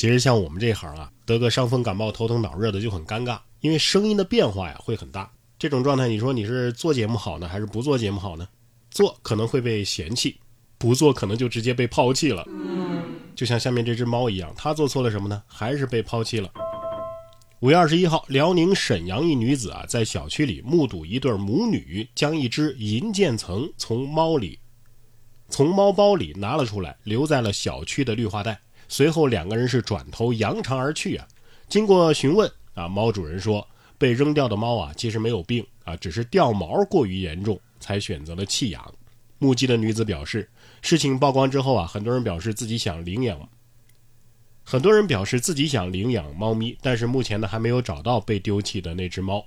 其实像我们这行啊，得个伤风感冒、头疼脑热的就很尴尬，因为声音的变化呀会很大。这种状态，你说你是做节目好呢，还是不做节目好呢？做可能会被嫌弃，不做可能就直接被抛弃了。就像下面这只猫一样，它做错了什么呢？还是被抛弃了。五月二十一号，辽宁沈阳一女子啊，在小区里目睹一对母女将一只银渐层从猫里、从猫包里拿了出来，留在了小区的绿化带。随后两个人是转头扬长而去啊。经过询问啊，猫主人说，被扔掉的猫啊，其实没有病啊，只是掉毛过于严重，才选择了弃养。目击的女子表示，事情曝光之后啊，很多人表示自己想领养。很多人表示自己想领养猫咪，但是目前呢还没有找到被丢弃的那只猫。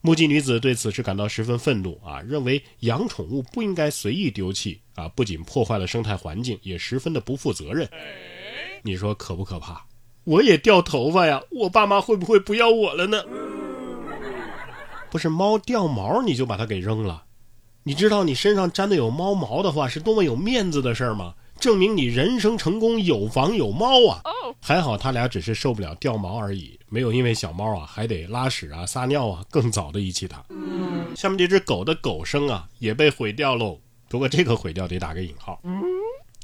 目击女子对此事感到十分愤怒啊，认为养宠物不应该随意丢弃啊，不仅破坏了生态环境，也十分的不负责任。你说可不可怕？我也掉头发呀，我爸妈会不会不要我了呢？不是猫掉毛你就把它给扔了？你知道你身上沾的有猫毛的话是多么有面子的事儿吗？证明你人生成功有房有猫啊！还好他俩只是受不了掉毛而已，没有因为小猫啊还得拉屎啊撒尿啊更早的遗弃它。下面这只狗的狗生啊也被毁掉喽，不过这个毁掉得打个引号。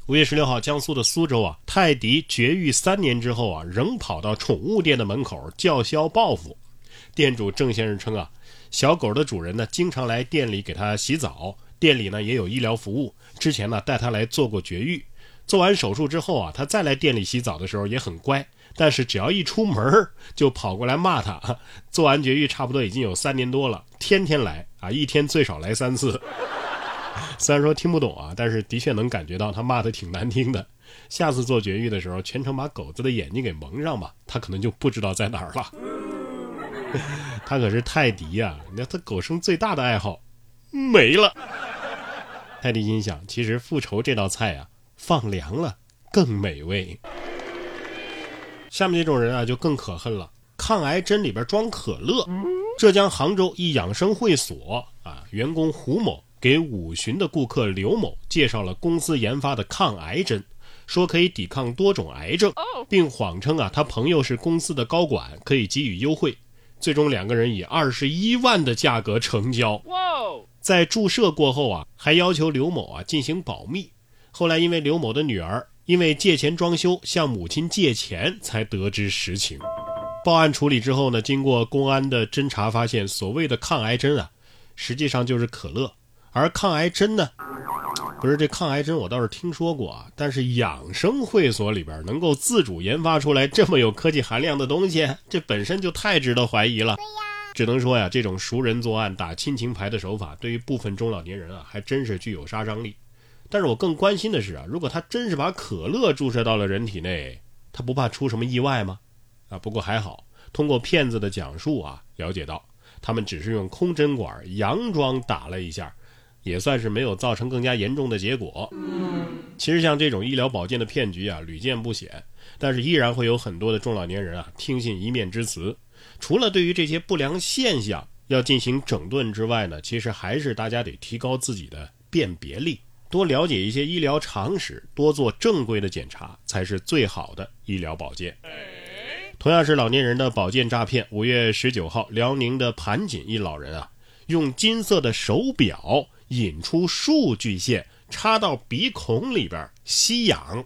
五月十六号，江苏的苏州啊，泰迪绝育三年之后啊，仍跑到宠物店的门口叫嚣报复。店主郑先生称啊，小狗的主人呢经常来店里给它洗澡。店里呢也有医疗服务，之前呢带他来做过绝育，做完手术之后啊，他再来店里洗澡的时候也很乖，但是只要一出门就跑过来骂他。做完绝育差不多已经有三年多了，天天来啊，一天最少来三次。虽然说听不懂啊，但是的确能感觉到他骂的挺难听的。下次做绝育的时候，全程把狗子的眼睛给蒙上吧，他可能就不知道在哪儿了。他可是泰迪呀，那他狗生最大的爱好。没了。泰迪心想，其实复仇这道菜啊，放凉了更美味。下面这种人啊，就更可恨了。抗癌针里边装可乐。浙江杭州一养生会所啊，员工胡某给五旬的顾客刘某介绍了公司研发的抗癌针，说可以抵抗多种癌症，并谎称啊，他朋友是公司的高管，可以给予优惠。最终两个人以二十一万的价格成交。在注射过后啊，还要求刘某啊进行保密。后来因为刘某的女儿因为借钱装修向母亲借钱，才得知实情。报案处理之后呢，经过公安的侦查发现，所谓的抗癌针啊，实际上就是可乐。而抗癌针呢，不是这抗癌针我倒是听说过啊，但是养生会所里边能够自主研发出来这么有科技含量的东西，这本身就太值得怀疑了。只能说呀，这种熟人作案打亲情牌的手法，对于部分中老年人啊，还真是具有杀伤力。但是我更关心的是啊，如果他真是把可乐注射到了人体内，他不怕出什么意外吗？啊，不过还好，通过骗子的讲述啊，了解到他们只是用空针管佯装打了一下，也算是没有造成更加严重的结果。其实像这种医疗保健的骗局啊，屡见不鲜，但是依然会有很多的中老年人啊，听信一面之词。除了对于这些不良现象要进行整顿之外呢，其实还是大家得提高自己的辨别力，多了解一些医疗常识，多做正规的检查，才是最好的医疗保健。同样是老年人的保健诈骗，五月十九号，辽宁的盘锦一老人啊，用金色的手表引出数据线，插到鼻孔里边吸氧，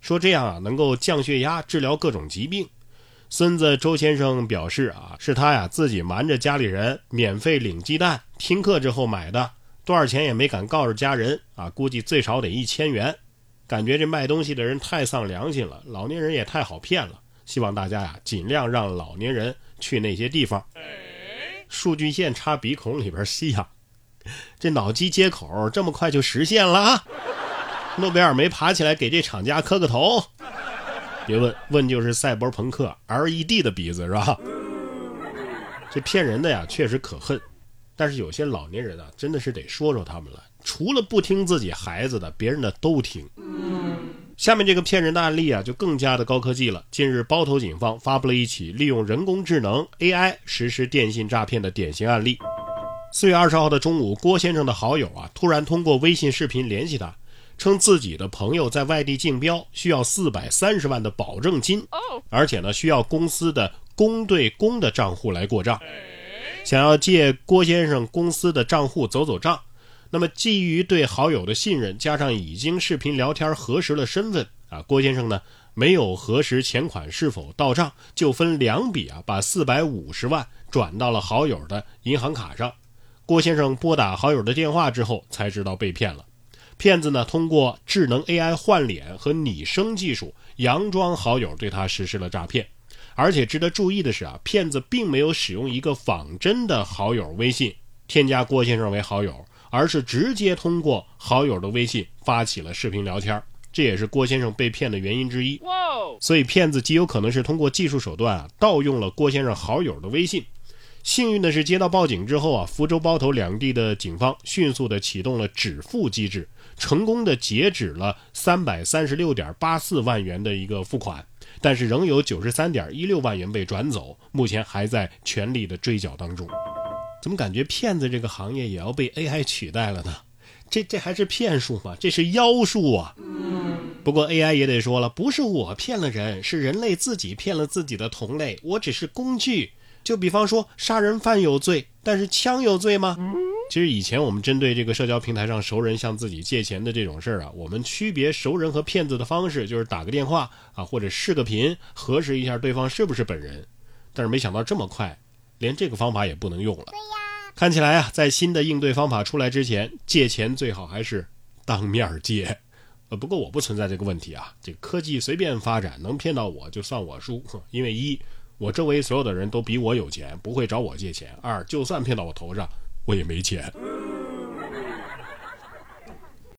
说这样啊能够降血压，治疗各种疾病。孙子周先生表示啊，是他呀自己瞒着家里人免费领鸡蛋，听课之后买的，多少钱也没敢告诉家人啊，估计最少得一千元。感觉这卖东西的人太丧良心了，老年人也太好骗了。希望大家呀尽量让老年人去那些地方。数据线插鼻孔里边吸氧，这脑机接口这么快就实现了！诺贝尔没爬起来给这厂家磕个头。别问问就是赛博朋克 LED 的鼻子是吧？这骗人的呀，确实可恨。但是有些老年人啊，真的是得说说他们了。除了不听自己孩子的，别人的都听。下面这个骗人的案例啊，就更加的高科技了。近日，包头警方发布了一起利用人工智能 AI 实施电信诈骗的典型案例。四月二十号的中午，郭先生的好友啊，突然通过微信视频联系他。称自己的朋友在外地竞标，需要四百三十万的保证金，而且呢需要公司的公对公的账户来过账，想要借郭先生公司的账户走走账。那么基于对好友的信任，加上已经视频聊天核实了身份啊，郭先生呢没有核实钱款是否到账，就分两笔啊把四百五十万转到了好友的银行卡上。郭先生拨打好友的电话之后，才知道被骗了。骗子呢，通过智能 AI 换脸和拟声技术，佯装好友对他实施了诈骗。而且值得注意的是啊，骗子并没有使用一个仿真的好友微信添加郭先生为好友，而是直接通过好友的微信发起了视频聊天。这也是郭先生被骗的原因之一。所以骗子极有可能是通过技术手段啊，盗用了郭先生好友的微信。幸运的是，接到报警之后啊，福州、包头两地的警方迅速的启动了止付机制。成功的截止了三百三十六点八四万元的一个付款，但是仍有九十三点一六万元被转走，目前还在全力的追缴当中。怎么感觉骗子这个行业也要被 AI 取代了呢？这这还是骗术吗？这是妖术啊！不过 AI 也得说了，不是我骗了人，是人类自己骗了自己的同类，我只是工具。就比方说，杀人犯有罪，但是枪有罪吗？其实以前我们针对这个社交平台上熟人向自己借钱的这种事儿啊，我们区别熟人和骗子的方式就是打个电话啊，或者视个频核实一下对方是不是本人。但是没想到这么快，连这个方法也不能用了。对呀，看起来啊，在新的应对方法出来之前，借钱最好还是当面借。呃，不过我不存在这个问题啊，这科技随便发展，能骗到我就算我输。因为一，我周围所有的人都比我有钱，不会找我借钱；二，就算骗到我头上。我也没钱。